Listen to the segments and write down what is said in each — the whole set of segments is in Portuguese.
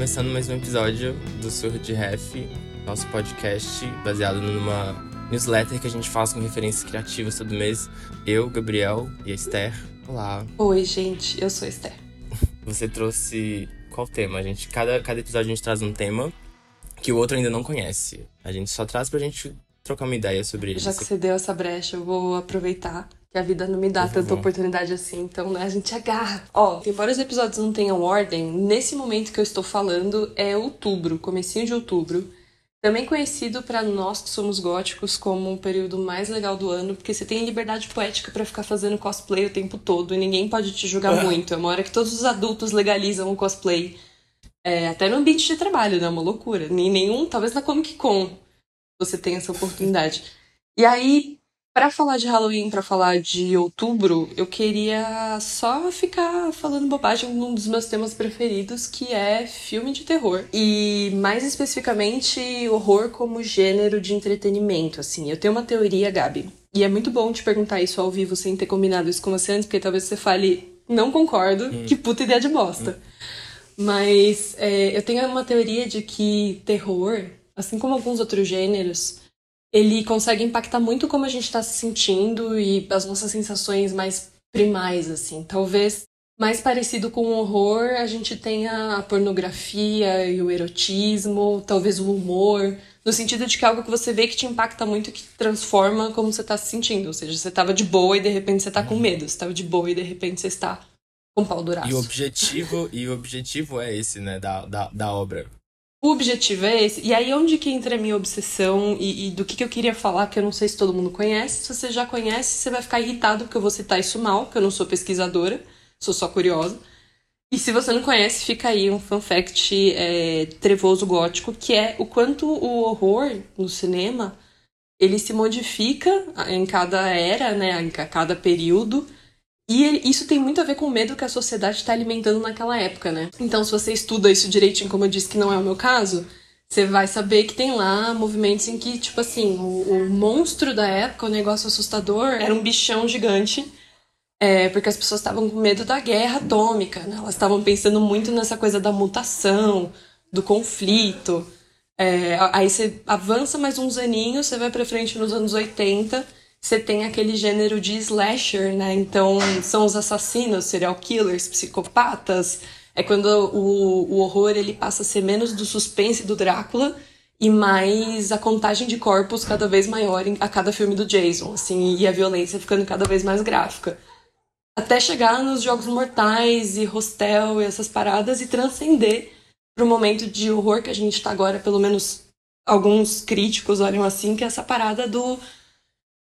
começando mais um episódio do Surro de Ref, nosso podcast baseado numa newsletter que a gente faz com referências criativas todo mês. Eu, Gabriel e a Esther. Olá. Oi, gente, eu sou a Esther. Você trouxe qual tema? A gente, cada, cada episódio a gente traz um tema que o outro ainda não conhece. A gente só traz pra gente trocar uma ideia sobre ele. Já que você deu essa brecha, eu vou aproveitar que a vida não me dá tanta oportunidade assim, então né, a gente agarra. Ó, embora os episódios não tenham ordem, nesse momento que eu estou falando é outubro, comecinho de outubro. Também conhecido para nós que somos góticos como um período mais legal do ano, porque você tem liberdade poética para ficar fazendo cosplay o tempo todo e ninguém pode te julgar ah. muito. É uma hora que todos os adultos legalizam o cosplay. É, até no ambiente de trabalho, né? Uma loucura. Nem nenhum, talvez na Comic Con você tem essa oportunidade. E aí, para falar de Halloween, para falar de outubro, eu queria só ficar falando bobagem num dos meus temas preferidos, que é filme de terror. E mais especificamente, horror como gênero de entretenimento, assim. Eu tenho uma teoria, Gabi. E é muito bom te perguntar isso ao vivo sem ter combinado isso com você antes, porque talvez você fale, não concordo, hum. que puta ideia de bosta. Hum. Mas é, eu tenho uma teoria de que terror, assim como alguns outros gêneros, ele consegue impactar muito como a gente está se sentindo e as nossas sensações mais primais, assim. Talvez mais parecido com o horror, a gente tenha a pornografia e o erotismo, talvez o humor, no sentido de que é algo que você vê que te impacta muito que transforma como você está se sentindo. Ou seja, você estava de boa e de repente você está com medo, você estava de boa e de repente você está com pau duraço. E o objetivo, e o objetivo é esse, né, da, da, da obra. O objetivo é esse. E aí, onde que entra a minha obsessão e, e, do que, que eu queria falar, que eu não sei se todo mundo conhece. Se você já conhece, você vai ficar irritado porque eu vou citar isso mal, porque eu não sou pesquisadora, sou só curiosa. E se você não conhece, fica aí um fun fact é, trevoso gótico, que é o quanto o horror no cinema ele se modifica em cada era, né, em cada período e isso tem muito a ver com o medo que a sociedade está alimentando naquela época, né? Então, se você estuda isso direitinho, como eu disse que não é o meu caso, você vai saber que tem lá movimentos em que, tipo assim, o, o monstro da época, o negócio assustador, era um bichão gigante. É, porque as pessoas estavam com medo da guerra atômica, né? Elas estavam pensando muito nessa coisa da mutação, do conflito. É, aí você avança mais uns aninhos, você vai pra frente nos anos 80 você tem aquele gênero de slasher, né? Então, são os assassinos, serial killers, psicopatas. É quando o, o horror ele passa a ser menos do suspense do Drácula e mais a contagem de corpos cada vez maior a cada filme do Jason, assim, e a violência ficando cada vez mais gráfica. Até chegar nos Jogos Mortais e Hostel e essas paradas e transcender para o momento de horror que a gente está agora, pelo menos alguns críticos olham assim, que é essa parada do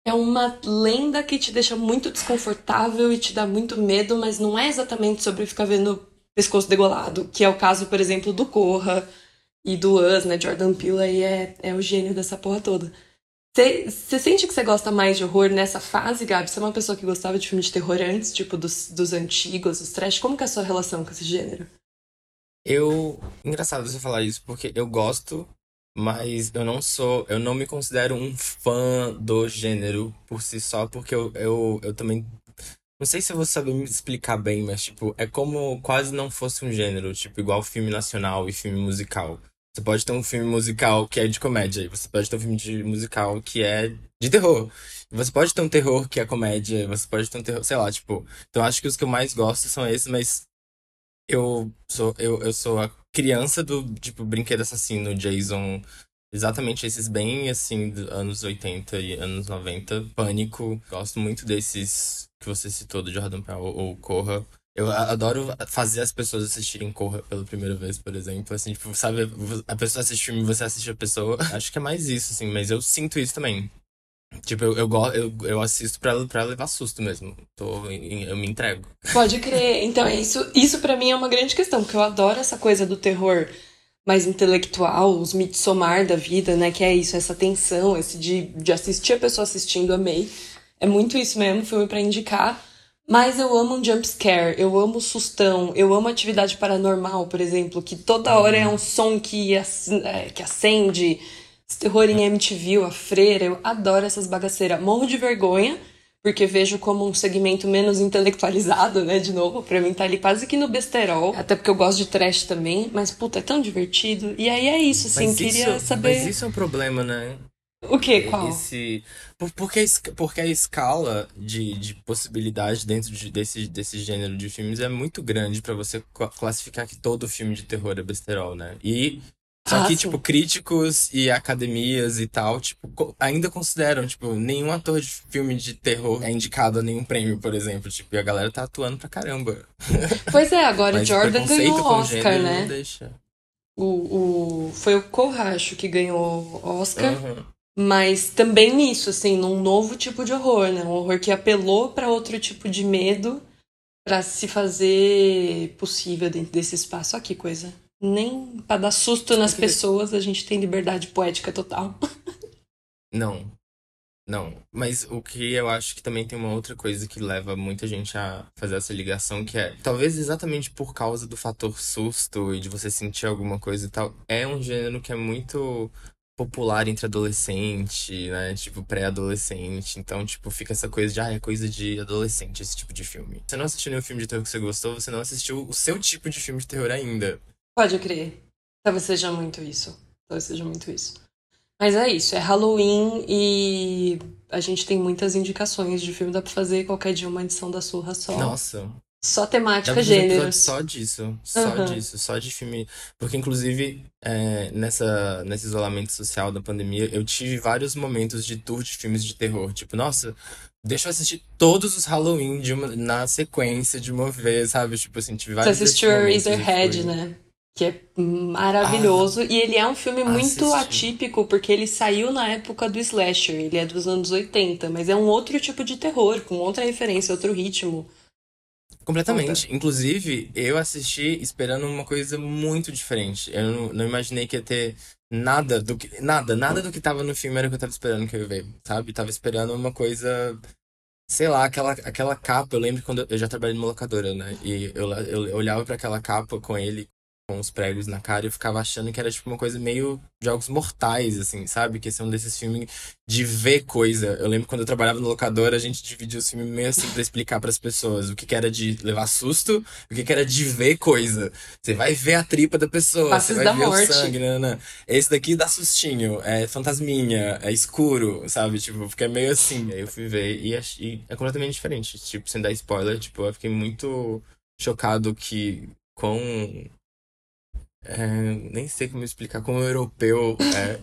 é uma lenda que te deixa muito desconfortável e te dá muito medo, mas não é exatamente sobre ficar vendo pescoço degolado, que é o caso, por exemplo, do Corra e do Us, né? Jordan Peele aí é, é o gênio dessa porra toda. Você sente que você gosta mais de horror nessa fase, Gabi? Você é uma pessoa que gostava de filme de terror antes, tipo dos, dos antigos, dos trash? Como que é a sua relação com esse gênero? Eu. Engraçado você falar isso, porque eu gosto mas eu não sou, eu não me considero um fã do gênero por si só, porque eu, eu, eu também. Não sei se eu vou saber me explicar bem, mas, tipo, é como quase não fosse um gênero, tipo, igual filme nacional e filme musical. Você pode ter um filme musical que é de comédia, você pode ter um filme de musical que é de terror. Você pode ter um terror que é comédia, você pode ter um terror, sei lá, tipo. Então acho que os que eu mais gosto são esses, mas eu sou, eu, eu sou a criança do, tipo, brinquedo assassino, Jason. Exatamente esses bem, assim, anos 80 e anos 90. Pânico. Gosto muito desses que você citou, do Jordan Peele ou Corra. Eu adoro fazer as pessoas assistirem Corra pela primeira vez, por exemplo. Assim, tipo, sabe, a pessoa assiste filme, você assiste a pessoa. Acho que é mais isso, assim, mas eu sinto isso também. Tipo, eu, eu, eu, eu assisto pra, pra levar susto mesmo. Tô, eu me entrego. Pode crer. Então, isso, isso para mim é uma grande questão, porque eu adoro essa coisa do terror mais intelectual, os Midsommar da vida, né? Que é isso, essa tensão, esse de, de assistir a pessoa assistindo, amei. É muito isso mesmo, filme para indicar. Mas eu amo um jump scare, eu amo sustão, eu amo atividade paranormal, por exemplo, que toda hora é um som que, é, que acende esse terror em MTV, a freira, eu adoro essas bagaceiras. Morro de vergonha porque vejo como um segmento menos intelectualizado, né? De novo, pra mim tá ali quase que no besterol. Até porque eu gosto de trash também, mas puta, é tão divertido. E aí é isso, assim, Mas queria isso, saber. Mas isso é um problema, né? O quê? Qual? Esse, por- porque, porque a escala de, de possibilidade dentro de- desse, desse gênero de filmes é muito grande pra você cla- classificar que todo filme de terror é besterol, né? E só Ah, que, sim. tipo, críticos e academias e tal, tipo, ainda consideram, tipo, nenhum ator de filme de terror é indicado a nenhum prêmio, por exemplo. Tipo, e a galera tá atuando pra caramba. Pois é, agora o Mas Jordan ganhou o Oscar, né? deixa. O, o, foi o Corracho que ganhou o Oscar. Aham. Mas também nisso, assim, num novo tipo de horror, né? Um horror que apelou pra outro tipo de medo pra se fazer possível dentro desse espaço. Olha que coisa. Nem pra dar susto nas pessoas a gente tem liberdade poética total. Não. Não. Mas o que eu acho que também tem uma outra coisa que leva muita gente a fazer essa ligação, que é, talvez exatamente por causa do fator susto e de você sentir alguma coisa e tal, é um gênero que é muito popular entre adolescente, né? Tipo, pré-adolescente. Então, tipo, fica essa coisa de, ah, é coisa de adolescente esse tipo de filme. Você não assistiu nenhum filme de terror que você gostou, você não assistiu o seu tipo de filme de terror ainda. Pode crer. Talvez seja muito isso. Talvez seja muito isso. Mas é isso, é Halloween e a gente tem muitas indicações de filme. Dá pra fazer qualquer dia uma edição da surra só. Nossa. Só temática, gêneros. só disso. Só Aham. disso. Só de filme. Porque, inclusive, é, nessa, nesse isolamento social da pandemia, eu tive vários momentos de tour de filmes de terror. Tipo, nossa, deixa eu assistir todos os Halloween uma, na sequência de uma vez, sabe? Tipo assim, tive Você vários desses assistiu Eraserhead, foi- né? Que é maravilhoso. e ele é um filme muito assisti. atípico, porque ele saiu na época do slasher. Ele é dos anos 80, mas é um outro tipo de terror, com outra referência, outro ritmo. Completamente. Inclusive, eu assisti esperando uma coisa muito diferente. Eu não, não imaginei que ia ter nada do que. Nada, nada do que tava no filme era o que eu tava esperando que eu ia ver, sabe? Tava esperando uma coisa. Sei lá, aquela, aquela capa. Eu lembro quando eu, já trabalhei numa locadora, né? E eu, eu, eu olhava pra aquela capa com ele, com os pregos na cara, e eu ficava achando que era tipo uma coisa meio Jogos Mortais, assim, sabe? Que esse é um desses filmes de ver coisa. Eu lembro quando eu trabalhava no locador, a gente dividia os filmes meio assim pra explicar pras pessoas o que que era de levar susto, o que que era de ver coisa. Você vai ver a tripa da pessoa, Faces você vai da ver morte. o sangue, né, né. Esse daqui dá sustinho, é fantasminha, é escuro, sabe? Tipo, fica meio assim. Aí eu fui ver e, e é completamente diferente. Tipo, sem dar spoiler, tipo, eu fiquei muito chocado que com é, nem sei como explicar como europeu é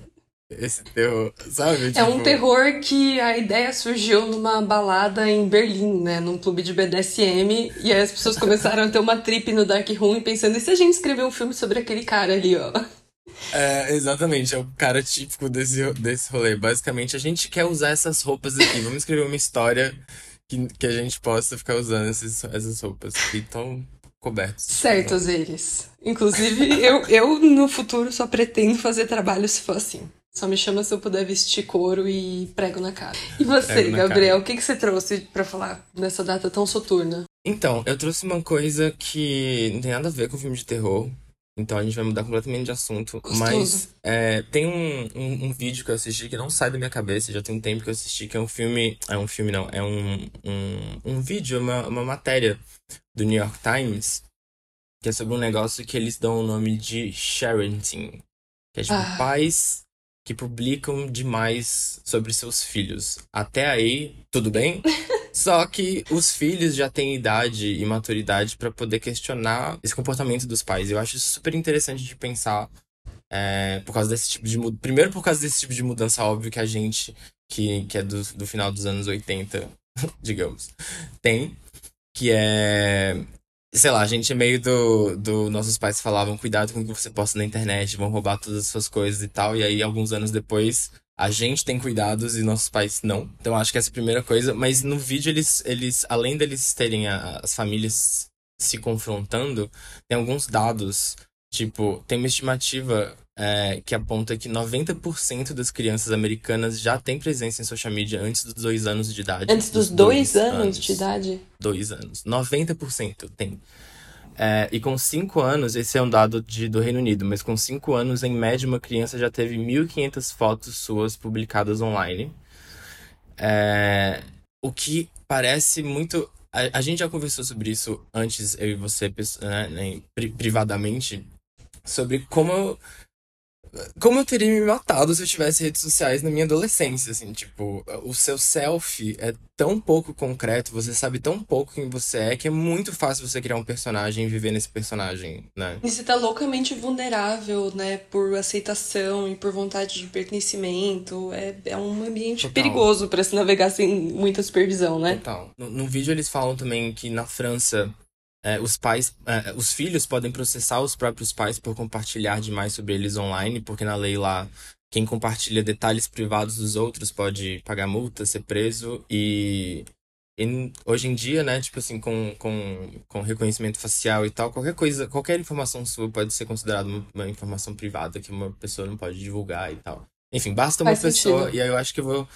esse terror, sabe? É um Tipo, terror que a ideia surgiu numa balada em Berlim, né? Num clube de BDSM. E aí as pessoas começaram a ter uma trip no Dark Room pensando, e se a gente escrever um filme sobre aquele cara ali, ó? É, exatamente, é o cara típico desse, desse rolê. Basicamente, a gente quer usar essas roupas aqui. Vamos escrever uma história que, que a gente possa ficar usando esses, essas roupas que estão cobertas. Certos eles. Inclusive, eu, eu no futuro só pretendo fazer trabalho se for assim. Só me chama se eu puder vestir couro e prego na cara. E você, Gabriel, cara. o que, que você trouxe pra falar nessa data tão soturna? Então, eu trouxe uma coisa que não tem nada a ver com filme de terror. Então a gente vai mudar completamente de assunto. Gostoso. Mas é, tem um, um, um vídeo que eu assisti que não sai da minha cabeça, já tem um tempo que eu assisti, que é um filme. É um filme, não, é um, um, um vídeo, uma, uma matéria do New York Times, que é sobre um negócio que eles dão o nome de parenting. Que é tipo Ah. pais que publicam demais sobre seus filhos. Até aí, tudo bem? Só que os filhos já têm idade e maturidade pra poder questionar esse comportamento dos pais. Eu acho isso super interessante de pensar é, por causa desse tipo de. Primeiro, por causa desse tipo de mudança, óbvio que a gente, que, que é do, do final dos anos 80, digamos, tem. Que é. Sei lá, a gente é meio do, do. Nossos pais falavam: cuidado com o que você posta na internet, vão roubar todas as suas coisas e tal. E aí, alguns anos depois, a gente tem cuidados e nossos pais não. Então acho que essa é a primeira coisa. Mas no vídeo eles, eles além deles terem a- as famílias se confrontando, tem alguns dados. Tipo, tem uma estimativa é, que aponta que 90% das crianças americanas já têm presença em social media antes dos dois anos de idade. Antes dos dois, anos, de idade? Dois anos. 90% tem. É, e com 5 anos, esse é um dado de, do Reino Unido, mas com 5 anos, em média, uma criança já teve 1.500 fotos suas publicadas online. É, o que parece muito. A, a gente já conversou sobre isso antes, eu e você, né, né, privadamente, sobre como como eu teria me matado se eu tivesse redes sociais na minha adolescência, assim, tipo, o seu selfie é tão pouco concreto, você sabe tão pouco quem você é, que é muito fácil você criar um personagem e viver nesse personagem, né? E você tá loucamente vulnerável, né, por aceitação e por vontade de pertencimento, é, é um ambiente Total. perigoso para se navegar sem muita supervisão, né? Total. No, no vídeo eles falam também que na França é, os pais, é, os filhos podem processar os próprios pais por compartilhar demais sobre eles online, porque na lei lá quem compartilha detalhes privados dos outros pode pagar multa, ser preso e, e hoje em dia, né, tipo assim, com, com, com reconhecimento facial e tal, qualquer coisa, qualquer informação sua pode ser considerada uma, uma informação privada que uma pessoa não pode divulgar e tal. Enfim, basta uma Faz pessoa, sentido. e aí eu acho que eu vou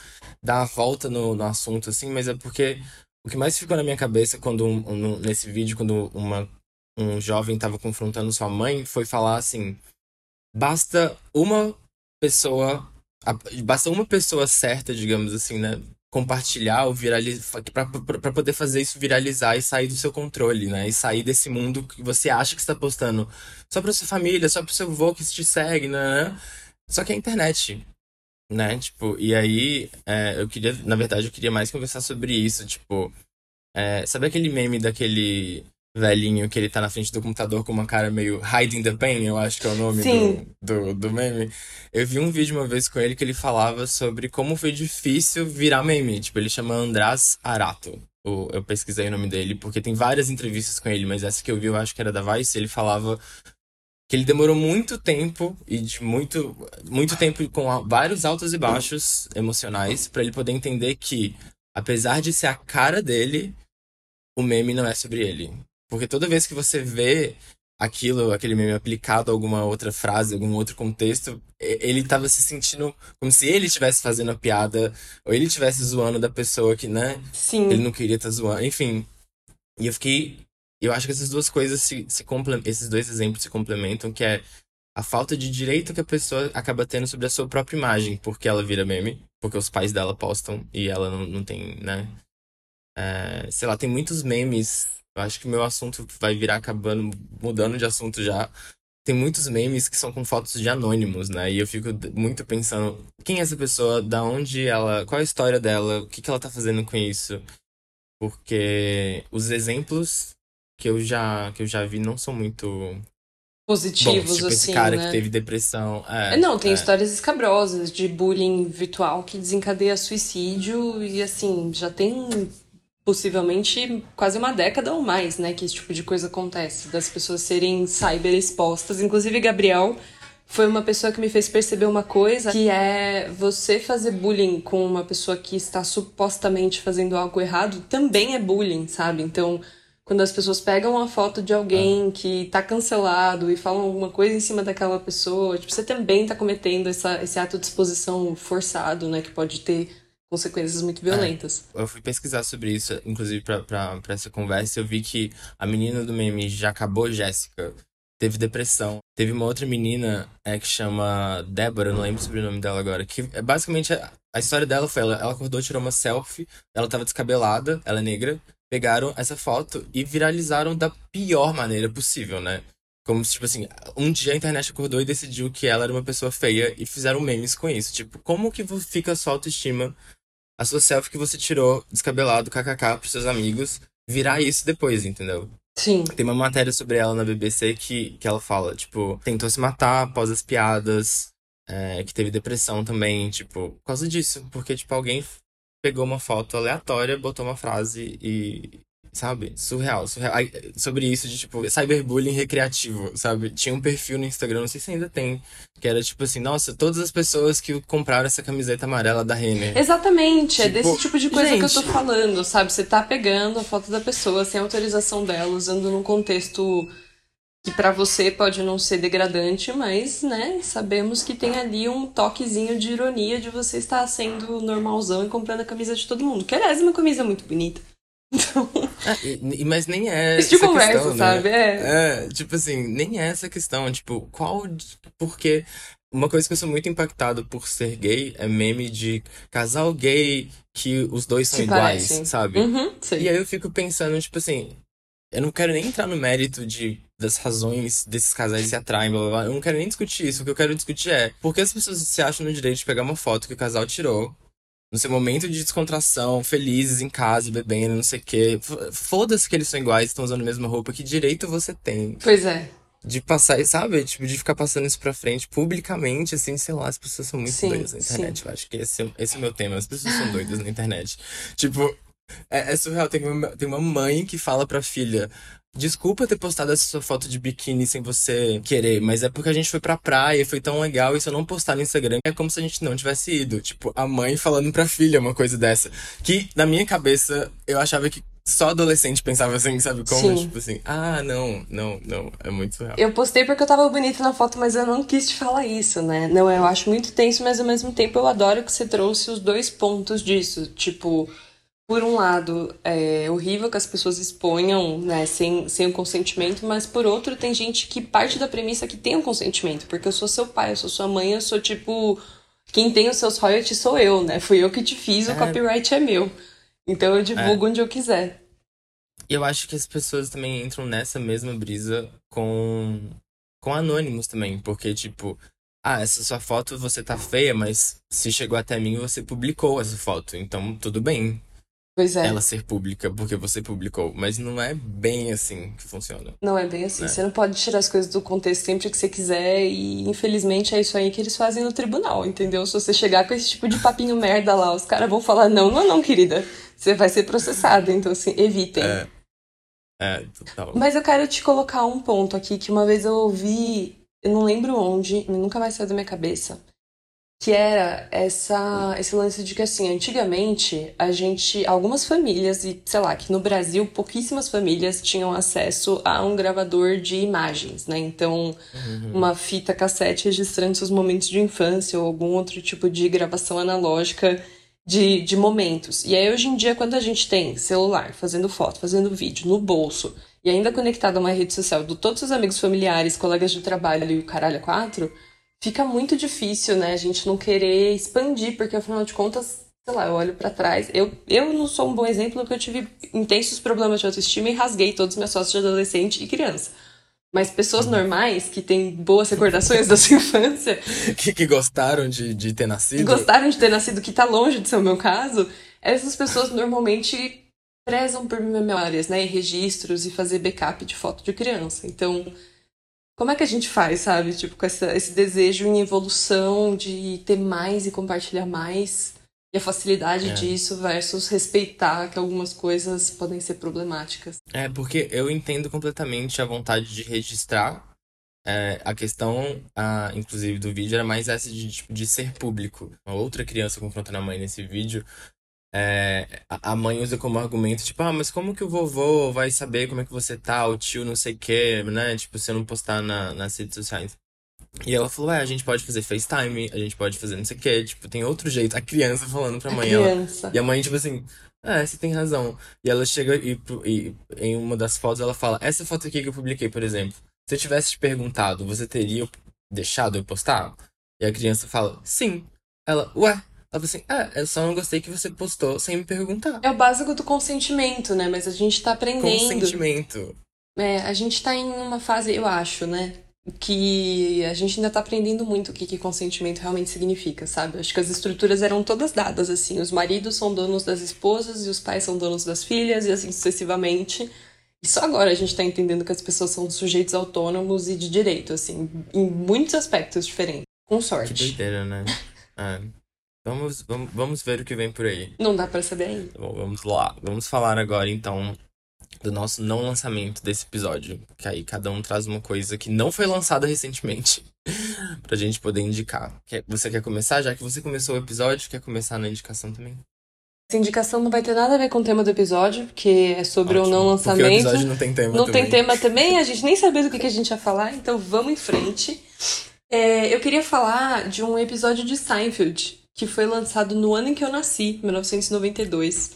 dar a volta no, no assunto, assim, mas é porque o que mais ficou na minha cabeça quando um, nesse vídeo, quando uma, um jovem estava confrontando sua mãe, foi falar assim: basta uma pessoa, basta uma pessoa certa, digamos assim, né? Compartilhar ou viralizar, para poder fazer isso viralizar e sair do seu controle, né? E sair desse mundo que você acha que está postando só para sua família, só para seu avô que te segue, né? Só que a internet né? Tipo, e aí é, eu queria, na verdade, eu queria mais conversar sobre isso, tipo, é, sabe aquele meme daquele velhinho que ele tá na frente do computador com uma cara meio hiding the pain, eu acho que é o nome do, do, do, meme. Eu vi um vídeo uma vez com ele que ele falava sobre como foi difícil virar meme. Tipo, ele chama András Arato. Eu pesquisei o nome dele, porque tem várias entrevistas com ele, mas essa que eu vi eu acho que era da Vice, ele falava que ele demorou muito tempo e de muito muito tempo com vários altos e baixos emocionais para ele poder entender que apesar de ser a cara dele, o meme não é sobre ele. Porque toda vez que você vê aquilo, aquele meme aplicado a alguma outra frase, algum outro contexto, ele tava se sentindo como se ele estivesse fazendo a piada, ou ele estivesse zoando da pessoa que, né? Sim. Ele não queria estar tá zoando. Enfim. E eu fiquei eu acho que essas duas coisas se, se esses dois exemplos se complementam, que é a falta de direito que a pessoa acaba tendo sobre a sua própria imagem, porque ela vira meme, porque os pais dela postam e ela não, não tem, né? É, sei lá, tem muitos memes. Eu acho que o meu assunto vai virar acabando, mudando de assunto já. Tem muitos memes que são com fotos de anônimos, né? E eu fico muito pensando, quem é essa pessoa? Da onde ela. Qual é a história dela? O que, que ela tá fazendo com isso? Porque os exemplos que eu já, que eu já vi não são muito positivos, Bom, tipo assim, esse cara né? que teve depressão. É, não, tem é. histórias escabrosas de bullying virtual que desencadeia suicídio e, assim, já tem possivelmente quase uma década ou mais, né, que esse tipo de coisa acontece, das pessoas serem cyber expostas. Inclusive, Gabriel foi uma pessoa que me fez perceber uma coisa, que é você fazer bullying com uma pessoa que está supostamente fazendo algo errado também é bullying, sabe? Então, quando as pessoas pegam uma foto de alguém ah. que tá cancelado e falam alguma coisa em cima daquela pessoa, tipo, você também tá cometendo essa, esse ato de exposição forçado, né? Que pode ter consequências muito violentas. É, eu fui pesquisar sobre isso, inclusive pra essa conversa, eu vi que a menina do meme já acabou, Jéssica, teve depressão. Teve uma outra menina é, que chama Débora, não lembro sobre o nome dela agora, que é basicamente a, a história dela foi ela, ela acordou, tirou uma selfie, ela tava descabelada, ela é negra, pegaram essa foto e viralizaram da pior maneira possível, né? Como se, tipo assim, um dia a internet acordou e decidiu que ela era uma pessoa feia e fizeram memes com isso. Tipo, como que fica a sua autoestima, a sua selfie que você tirou descabelado, kkk, pros seus amigos, virar isso depois, entendeu? Sim. Tem uma matéria sobre ela na BBC que, que ela fala, tipo, tentou se matar após as piadas, é, que teve depressão também, tipo, por causa disso. Porque, tipo, alguém pegou uma foto aleatória, botou uma frase e. Sabe? Surreal, surreal. sobre isso de, tipo, cyberbullying recreativo, sabe? Tinha um perfil no Instagram, não sei se ainda tem, que era tipo assim, nossa, todas as pessoas que compraram essa camiseta amarela da Renner. Exatamente, tipo, é desse tipo de coisa gente... que eu tô falando, sabe? Você tá pegando a foto da pessoa sem autorização dela, usando num contexto que para você pode não ser degradante, mas, né, sabemos que tem ali um toquezinho de ironia de você estar sendo normalzão e comprando a camisa de todo mundo. Que aliás é uma camisa muito bonita. Então... É, mas nem é Esse de conversa, questão, né? sabe? É. é. tipo assim, nem é essa questão, tipo, qual porque Uma coisa que eu sou muito impactado por ser gay é meme de casal gay que os dois são Se iguais, parecem. sabe? Uhum. E aí eu fico pensando, tipo assim, eu não quero nem entrar no mérito de, das razões desses casais se atraem, blá blá blá. Eu não quero nem discutir isso. O que eu quero discutir é por que as pessoas se acham no direito de pegar uma foto que o casal tirou. No seu momento de descontração, felizes em casa, bebendo, não sei o quê. Foda-se que eles são iguais, estão usando a mesma roupa. Que direito você tem Pois é. de passar, sabe? Tipo, de ficar passando isso pra frente publicamente, assim, sei lá, as pessoas são muito Sim, doidas na internet. Eu acho que esse, é- esse é o meu tema. As pessoas são doidas na internet. Tipo, é, é surreal. Tem uma, tem uma mãe que fala pra filha. Desculpa ter postado essa sua foto de biquíni sem você querer, mas é porque a gente foi pra praia e foi tão legal e se eu não postar no Instagram é como se a gente não tivesse ido. Tipo, a mãe falando pra filha uma coisa dessa. Que, na minha cabeça, eu achava que só adolescente pensava assim, sabe como? Sim. Tipo assim, ah, não, não, não. É muito surreal. Eu postei porque eu tava bonita na foto, mas eu não quis te falar isso, né? Não, eu acho muito tenso, mas ao mesmo tempo eu adoro que você trouxe os dois pontos disso. Tipo, por um lado, é horrível que as pessoas exponham, né, sem, sem o consentimento, mas por outro, tem gente que parte da premissa que tem o consentimento, porque eu sou seu pai, eu sou sua mãe, eu sou tipo. Quem tem os seus royalties sou eu, né? Fui eu que te fiz, o É. copyright é meu. Então eu divulgo onde eu quiser. E eu acho que as pessoas também entram nessa mesma brisa com, com anônimos também, porque, tipo, ah, essa sua foto você tá feia, mas se chegou até mim você publicou essa foto, então tudo bem Pois é. ela ser pública porque você publicou, mas não é bem assim que funciona. Não é bem assim. É. Você não pode tirar as coisas do contexto sempre que você quiser e infelizmente é isso aí que eles fazem no tribunal, entendeu? Se você chegar com esse tipo de papinho merda lá, os caras vão falar não, não, não, querida. Você vai ser processada, então assim, evitem. É. É, total. Mas eu quero te colocar um ponto aqui que uma vez eu ouvi, eu não lembro onde, nunca vai sair da minha cabeça, que era essa esse lance de que assim, antigamente a gente, algumas famílias e sei lá, que no Brasil pouquíssimas famílias tinham acesso a um gravador de imagens, né? Então, Uhum. uma fita cassete registrando seus momentos de infância ou algum outro tipo de gravação analógica de, de momentos. E aí, hoje em dia, quando a gente tem celular, fazendo foto, fazendo vídeo no bolso, e ainda conectado a uma rede social de todos os amigos familiares, colegas de trabalho e o caralho a quatro, fica muito difícil, né? A gente não querer expandir, porque afinal de contas, sei lá, eu olho pra trás. Eu, eu não sou um bom exemplo porque eu tive intensos problemas de autoestima e rasguei todas as minhas fotos de adolescente e criança. Mas pessoas normais, que têm boas recordações da sua infância, Que, que gostaram de, de ter nascido. que gostaram de ter nascido, que tá longe de ser o meu caso, essas pessoas normalmente prezam por memórias, né? E registros e fazer backup de foto de criança. Então, como é que a gente faz, sabe? Tipo, com essa, esse desejo em evolução de ter mais e compartilhar mais. E a facilidade É. disso versus respeitar que algumas coisas podem ser problemáticas. É, porque eu entendo completamente a vontade de registrar. É, a questão, ah, inclusive, do vídeo era mais essa de, tipo, de ser público. Uma outra criança confrontando a mãe nesse vídeo. É, a a mãe usa como argumento, tipo, ah, mas como que o vovô vai saber como é que você tá, o tio não sei o quê, né? Tipo, se eu não postar na, nas redes sociais. E ela falou, é, a gente pode fazer FaceTime, a gente pode fazer não sei o quê, tipo, tem outro jeito. A criança falando pra A mãe, ela, criança. e a mãe, tipo assim, é, você tem razão. E ela chega e, e em uma das fotos ela fala, essa foto aqui que eu publiquei, por exemplo, se eu tivesse te perguntado, você teria deixado eu postar? E a criança fala, sim. Ela, ué? Ela fala assim, é, eu só não gostei que você postou sem me perguntar. É o básico do consentimento, né? Mas a gente tá aprendendo. Consentimento. É, a gente tá em uma fase, eu acho, né? Que a gente ainda tá aprendendo muito o que, que consentimento realmente significa, sabe? Acho que as estruturas eram todas dadas, assim. Os maridos são donos das esposas e os pais são donos das filhas e assim sucessivamente. E só agora a gente tá entendendo que as pessoas são sujeitos autônomos e de direito, assim, em muitos aspectos diferentes. Com Que sorte. doideira, né? É. Vamos, vamos, vamos ver o que vem por aí. Não dá pra saber ainda. Bom, vamos lá. Vamos falar agora, então, do nosso não lançamento desse episódio. Que aí cada um traz uma coisa que não foi lançada recentemente. pra gente poder indicar. Você quer começar? Já que você começou o episódio, quer começar na indicação também? Essa indicação não vai ter nada a ver com o tema do episódio, porque é sobre o Ótimo. não Porque o lançamento. episódio não tem tema Não também. tem tema também, a gente nem sabia do que, que a gente ia falar, então vamos em frente. É, eu queria falar de um episódio de Seinfeld, que foi lançado no ano em que eu nasci, 1992.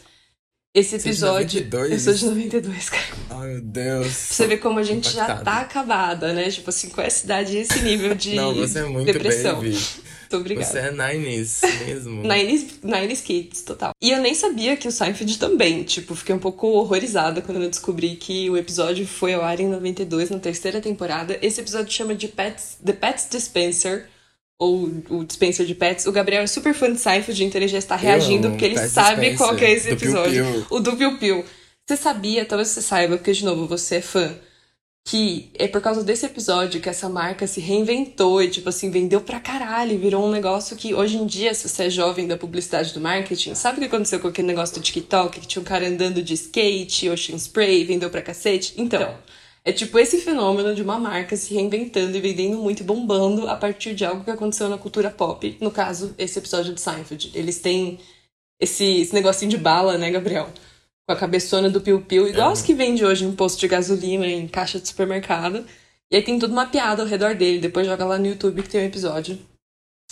Esse é de episódio. 92? Eu sou de 92, cara. Ai, meu Deus. Pra você ver como a gente já Impactado. tá acabada, né? Tipo assim, com essa idade e esse nível de Não, você é muito depressão. baby. Muito obrigada. Você é Nines mesmo. Nines, Nines Kids, total. E eu nem sabia que o Seinfeld também. Tipo, fiquei um pouco horrorizada quando eu descobri que o episódio foi ao ar em 92, na terceira temporada. Esse episódio chama de Pets, The Pets Dispenser. Ou o Dispenser de Pets. O Gabriel é super fã de Seinfeld, então ele já está reagindo, porque ele sabe qual que é esse Piu episódio. Piu. O do Piu Piu. Você sabia, talvez você saiba, porque de novo, você é fã que é por causa desse episódio que essa marca se reinventou e, tipo assim, vendeu pra caralho. Virou um negócio que, hoje em dia, se você é jovem da publicidade do marketing, sabe o que aconteceu com aquele negócio do TikTok? Que tinha um cara andando de skate, ocean spray, vendeu pra cacete? Então, é tipo esse fenômeno de uma marca se reinventando e vendendo muito e bombando a partir de algo que aconteceu na cultura pop. No caso, esse episódio de Seinfeld. Eles têm esse, esse negocinho de bala, né, Gabriel? com a cabeçona do piu-piu, igual É. os que vende hoje em posto de gasolina, em caixa de supermercado. E aí tem tudo mapeado ao redor dele. Depois joga lá no YouTube que tem um episódio.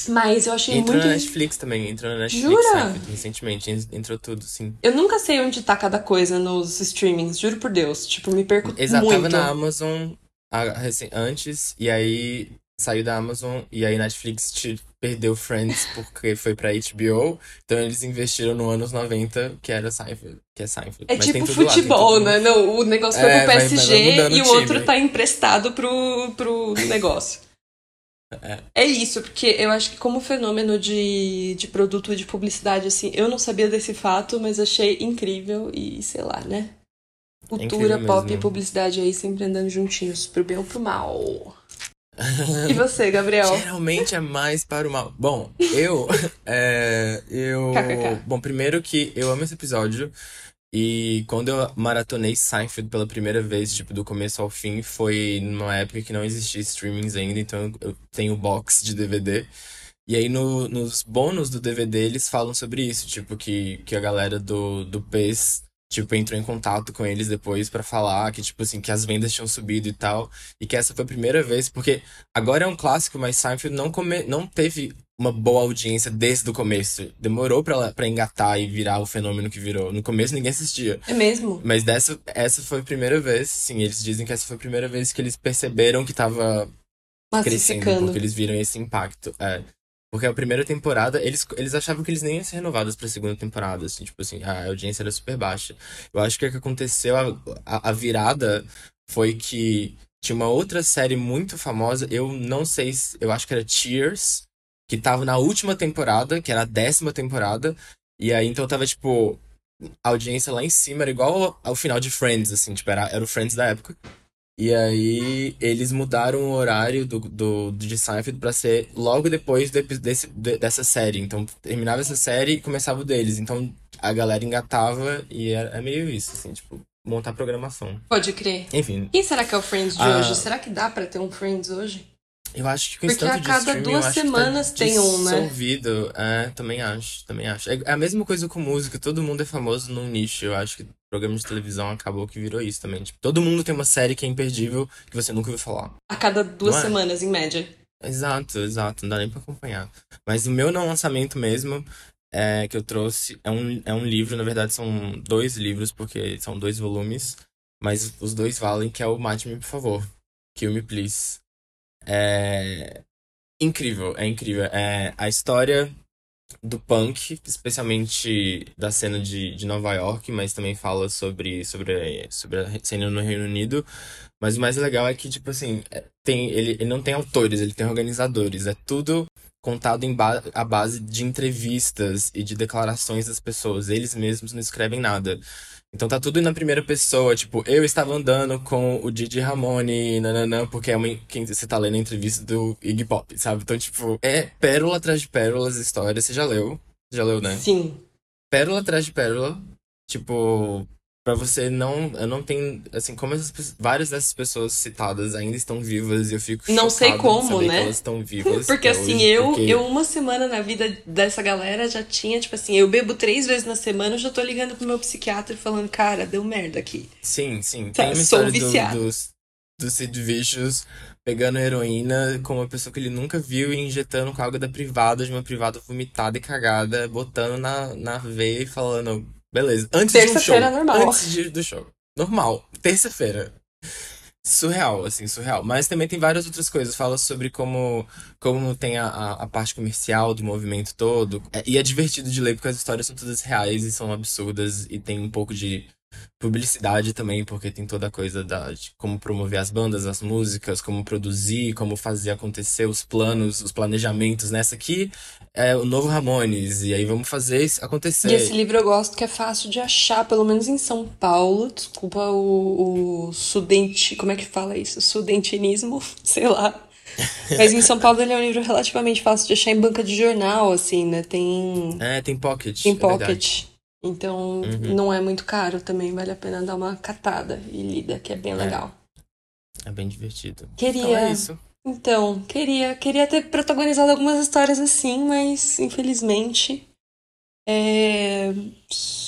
Mas eu achei Entrou muito. na Netflix também, entrou na Netflix Jura? Seinfeld, recentemente, en- entrou tudo, sim. Eu nunca sei onde tá cada coisa nos streamings, juro por Deus. Tipo, me perco Exato, muito. tava na Amazon antes, e aí saiu da Amazon, e aí Netflix te perdeu Friends porque foi pra HBO, então eles investiram no anos 90, que era Seinfeld, que é Seinfeld. É Mas tipo lá, futebol, tudo- né? Não, o negócio foi É, pro PSG e o outro tá emprestado pro, pro negócio. É isso, porque eu acho que como fenômeno de, de produto e de publicidade, assim, eu não sabia desse fato, mas achei incrível e sei lá, né? Cultura, incrível pop e publicidade aí sempre andando juntinhos, pro bem ou pro mal. E você, Gabriel? Geralmente é mais para o mal. Bom, eu. é, eu. KKK. Bom, primeiro que eu amo esse episódio. E quando eu maratonei Seinfeld pela primeira vez, tipo, do começo ao fim, foi numa época que não existia streamings ainda, então eu tenho box de DVD. E aí no, nos bônus do DVD eles falam sobre isso, tipo, que, que a galera do, do PES, tipo, entrou em contato com eles depois pra falar que, tipo assim, que as vendas tinham subido e tal. E que essa foi a primeira vez, porque agora é um clássico, mas Seinfeld não, come, não teve uma boa audiência desde o começo. Demorou pra, ela- pra engatar e virar o fenômeno que virou. No começo ninguém assistia. É mesmo? Mas dessa, essa foi a primeira vez, sim, eles dizem que essa foi a primeira vez que eles perceberam que tava crescendo, porque eles viram esse impacto. É. Porque a primeira temporada, eles, eles achavam que eles nem iam ser renovados pra segunda temporada, assim, tipo assim, a audiência era super baixa. Eu acho que o que aconteceu, a, a, a virada foi que tinha uma outra série muito famosa, eu não sei se, eu acho que era Cheers, que tava na última temporada, que era a décima temporada, e aí então tava, tipo, a audiência lá em cima era igual ao, ao final de Friends, assim, tipo, era, era o Friends da época. E aí eles mudaram o horário do, do, de Seinfeld pra ser logo depois epi- desse, de- dessa série. Então terminava essa série e começava o deles. Então a galera engatava e era, é meio isso, assim, tipo, montar programação. Pode crer. Enfim, Quem será que é o Friends de Ah. hoje? Será que dá pra ter um Friends hoje? Eu acho que com esse Porque a tanto de cada streaming, duas que semanas tá tem um, né? dissolvido. É, também acho, também acho. É a mesma coisa com música, todo mundo é famoso num nicho. Eu acho que programa de televisão acabou que virou isso também. Tipo, todo mundo tem uma série que é imperdível que você nunca ouviu falar. A cada duas é? semanas, em média. Exato, exato, não dá nem pra acompanhar. Mas o meu não lançamento mesmo é, que eu trouxe é um, é um livro, na verdade são dois livros, porque são dois volumes, mas os dois valem, que é o Mate-me, por favor. Kill Me Please. É incrível, é incrível. É a história do punk, especialmente da cena de, de Nova York, mas também fala sobre, sobre, sobre a cena no Reino Unido. Mas o mais legal é que, tipo assim, é- tem, ele, ele não tem autores, ele tem organizadores. É tudo contado em ba à base de entrevistas e de declarações das pessoas. Eles mesmos não escrevem nada. Então tá tudo na primeira pessoa, tipo, eu estava andando com o Didi Ramone, nananã, porque é uma, quem você tá lendo a entrevista do Iggy Pop, sabe? Então, tipo, é pérola atrás de pérola as histórias. Você já leu? Já leu, né? Sim. pérola atrás de pérola. Tipo, pra você não. Eu não tenho. Assim, como essas, várias dessas pessoas citadas ainda estão vivas e eu fico Não sei como, né? elas estão vivas. Porque até assim, hoje, eu, porque- eu uma semana na vida dessa galera já tinha, tipo assim, eu bebo três vezes na semana, eu já tô ligando pro meu psiquiatra e falando, cara, deu merda aqui. Sim, sim. Tá, Tem sou história do, viciada. do, do Sid Vicious pegando heroína com uma pessoa que ele nunca viu e injetando com água da privada, de uma privada vomitada e cagada, botando na, na veia e falando. Beleza. Antes um show. Terça-feira normal. Antes de- do show. Normal. Terça-feira. Surreal, assim, surreal. Mas também tem várias outras coisas. Fala sobre como, como tem a, a, a parte comercial do movimento todo. É- e é divertido de ler porque as histórias são todas reais e são absurdas. E tem um pouco de publicidade também, porque tem toda a coisa da, de como promover as bandas, as músicas, como produzir, como fazer acontecer os planos, os planejamentos. Nessa aqui é o novo Ramones. E aí vamos fazer isso acontecer. E esse livro eu gosto que é fácil de achar, pelo menos em São Paulo. Desculpa o, o studente. Como é que fala isso? Studentinismo? Sei lá. Mas em São Paulo ele é um livro relativamente fácil de achar em banca de jornal, assim, né? Tem. É, tem pocket. Tem é pocket. Então Uhum. não é muito caro também, vale a pena dar uma catada e lida, que é bem legal. É bem divertido. Queria. Então é isso. Então, queria, queria ter protagonizado algumas histórias assim, mas infelizmente é,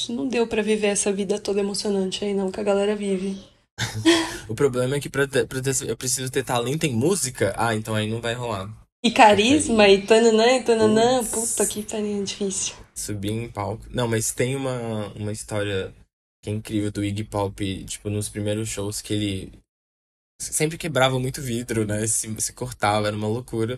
não deu pra viver essa vida toda emocionante aí não que a galera vive. O problema é que pra ter, pra ter- eu preciso ter talento em música. Ah, então aí não vai rolar. E carisma e tananã e tananã, puta que pariu, difícil. Subir em palco. Não, mas tem uma, uma história que é incrível do Iggy Pop, tipo, nos primeiros shows que ele sempre quebrava muito vidro, né? Se, se cortava, era uma loucura.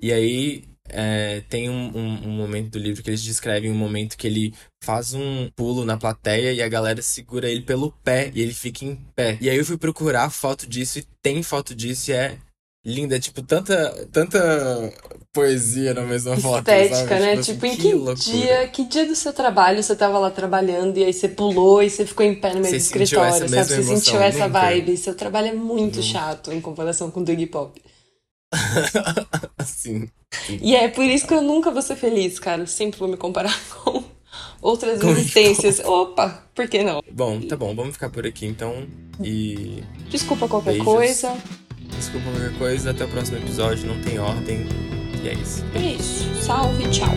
E aí é, tem um, um, um momento do livro que eles descrevem um momento que ele faz um pulo na plateia e a galera segura ele pelo pé e ele fica em pé. E aí eu fui procurar foto disso e tem foto disso e é linda. É tipo tanta, tanta poesia na mesma foto. Estética, né? assim, Tipo, em que loucura. dia, que dia do seu trabalho você tava lá trabalhando e aí você pulou e você ficou em pé no meio Você do escritório, sabe? Você emoção? sentiu essa Nunca. vibe. Seu trabalho é muito Nunca. chato em comparação com o do Iggy Pop. assim. E é por isso que eu nunca vou ser feliz, cara. Eu sempre vou me comparar com outras Com existências. Opa, por que não? Bom, tá bom, vamos ficar por aqui então. E Desculpa qualquer Beijos. coisa. Desculpa qualquer coisa, até o próximo episódio, não tem ordem. E é isso. É isso. Salve, tchau.